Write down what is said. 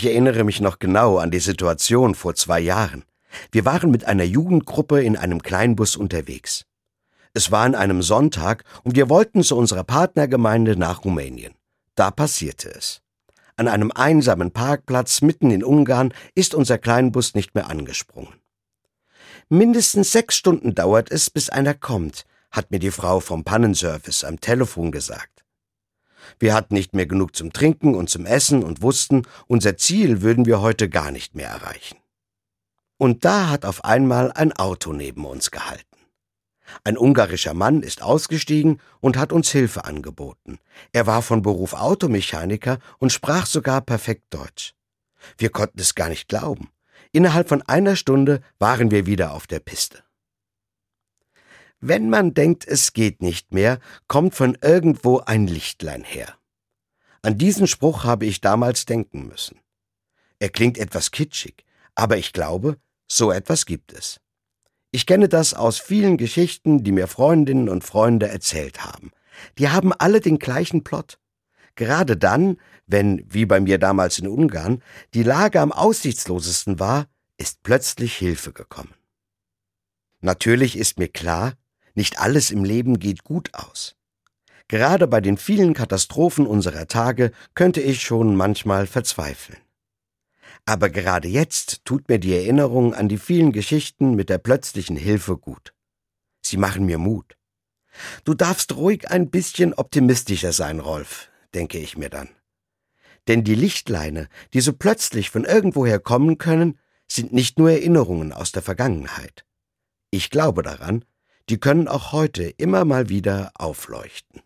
Ich erinnere mich noch genau an die Situation vor zwei Jahren. Wir waren mit einer Jugendgruppe in einem Kleinbus unterwegs. Es war an einem Sonntag und wir wollten zu unserer Partnergemeinde nach Rumänien. Da passierte es. An einem einsamen Parkplatz mitten in Ungarn ist unser Kleinbus nicht mehr angesprungen. Mindestens sechs Stunden dauert es, bis einer kommt, hat mir die Frau vom Pannenservice am Telefon gesagt. Wir hatten nicht mehr genug zum Trinken und zum Essen und wussten, unser Ziel würden wir heute gar nicht mehr erreichen. Und da hat auf einmal ein Auto neben uns gehalten. Ein ungarischer Mann ist ausgestiegen und hat uns Hilfe angeboten. Er war von Beruf Automechaniker und sprach sogar perfekt Deutsch. Wir konnten es gar nicht glauben. Innerhalb von einer Stunde waren wir wieder auf der Piste. Wenn man denkt, es geht nicht mehr, kommt von irgendwo ein Lichtlein her. An diesen Spruch habe ich damals denken müssen. Er klingt etwas kitschig, aber ich glaube, so etwas gibt es. Ich kenne das aus vielen Geschichten, die mir Freundinnen und Freunde erzählt haben. Die haben alle den gleichen Plot. Gerade dann, wenn, wie bei mir damals in Ungarn, die Lage am aussichtslosesten war, ist plötzlich Hilfe gekommen. Natürlich ist mir klar, nicht alles im Leben geht gut aus. Gerade bei den vielen Katastrophen unserer Tage könnte ich schon manchmal verzweifeln. Aber gerade jetzt tut mir die Erinnerung an die vielen Geschichten mit der plötzlichen Hilfe gut. Sie machen mir Mut. Du darfst ruhig ein bisschen optimistischer sein, Rolf, denke ich mir dann. Denn die Lichtleine, die so plötzlich von irgendwoher kommen können, sind nicht nur Erinnerungen aus der Vergangenheit. Ich glaube daran, die können auch heute immer mal wieder aufleuchten.